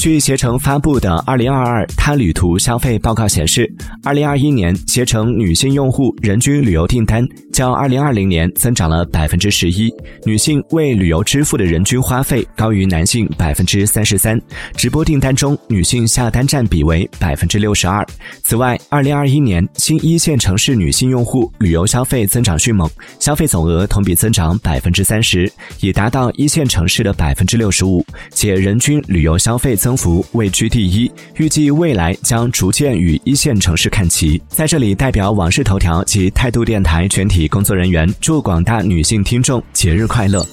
据携程发布的《二零二二他旅途消费报告》显示，二零二一年携程女性用户人均旅游订单较二零二零年增长了百分之十一，女性为旅游支付的人均花费高于男性百分之三十三，直播订单中女性下单占比为百分之六十二。此外，二零二一年新一线城市女性用户旅游消费增长迅猛，消费总额同比增长百分之三十，已达到一线城市的百分之六十五，且人均旅游消费增。增幅位居第一，预计未来将逐渐与一线城市看齐。在这里，代表网视头条及态度电台全体工作人员，祝广大女性听众节日快乐。